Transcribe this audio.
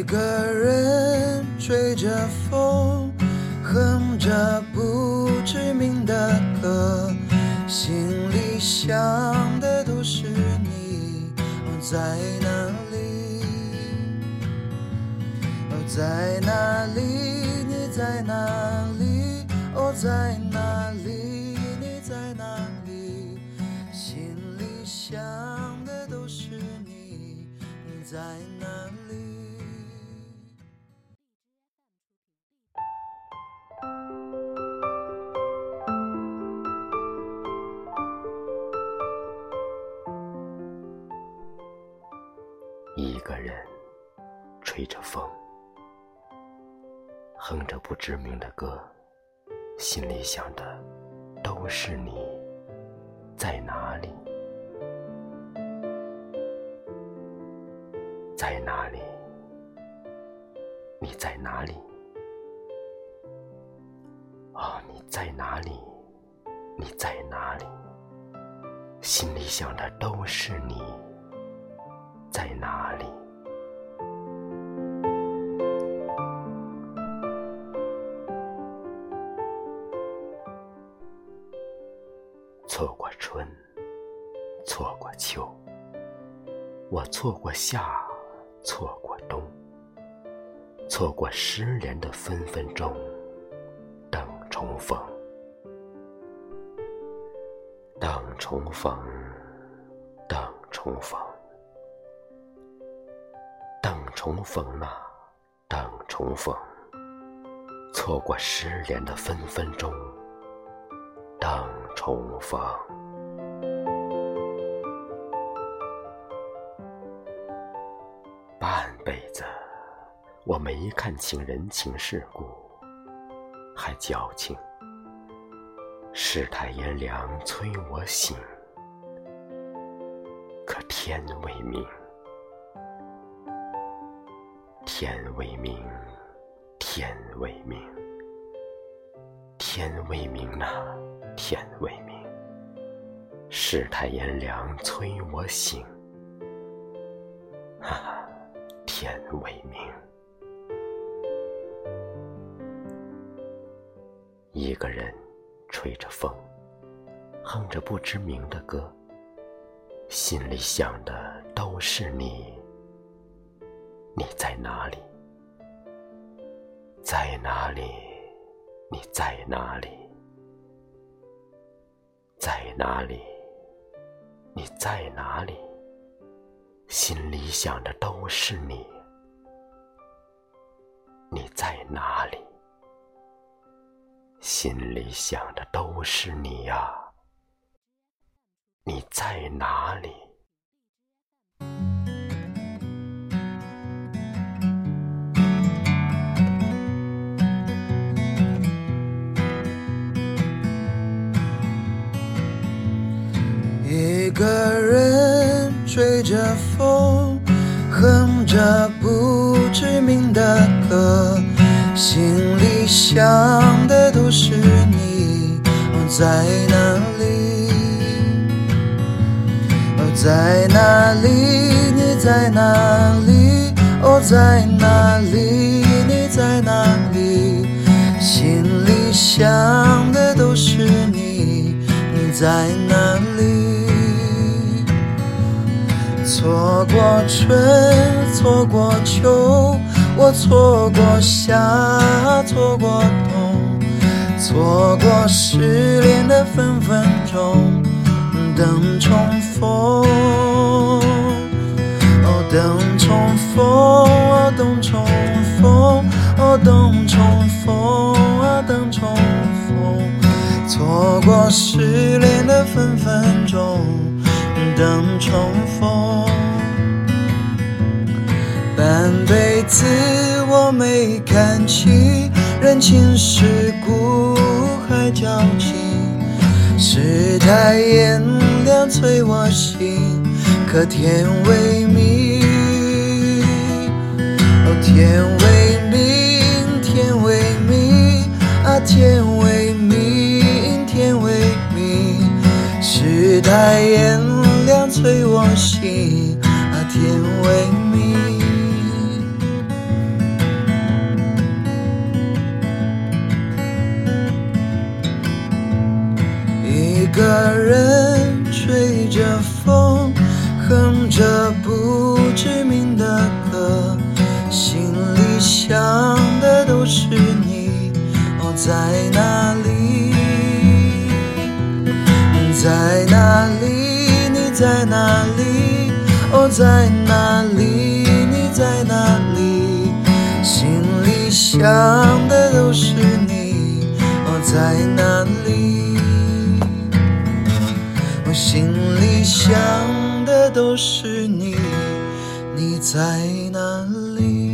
一个人吹着风，哼着不知名的歌，心里想的都是你，在哪里？在哪里？你在哪里？哦，在吹着风，哼着不知名的歌，心里想的都是你在哪里，在哪里，你在哪里？哦，你在哪里？你在哪里？心里想的都是你。在哪里？错过春，错过秋，我错过夏，错过冬，错过失联的分分钟，等重逢，等重逢，等重逢。等重逢啊，等重逢，错过失联的分分钟，等重逢。半辈子，我没看清人情世故，还矫情。世态炎凉催我醒，可天未明。天未明，天未明，天未明呐，天未明。世态炎凉催我醒，哈哈，天未明。一个人吹着风，哼着不知名的歌，心里想的都是你。你在哪里？在哪里？你在哪里？在哪里？你在哪里？心里想的都是你。你在哪里？心里想的都是你呀。你在哪里？一个人吹着风，哼着不知名的歌，心里想的都是你，在哪里？在哪里？你在哪里？哦，在哪里？你在哪里？心里想的都是你，你在春，错过秋，我错过夏，错过冬，错过失恋的分分钟，等重逢，哦，等重逢，哦，等重逢，哦，等重逢，哦，等重逢，错过失恋的分分钟，等重逢。半辈子我没看清人情世故，还矫情。世态炎凉催我醒，可天未明。哦，天未明，天未明啊，天未明，天未明。世态炎凉催我醒啊，天未明。一个人吹着风，哼着不知名的歌，心里想的都是你。哦，在哪里？在哪里？你在哪里？哦，在哪里？你在哪里？心里想。是你你在哪里？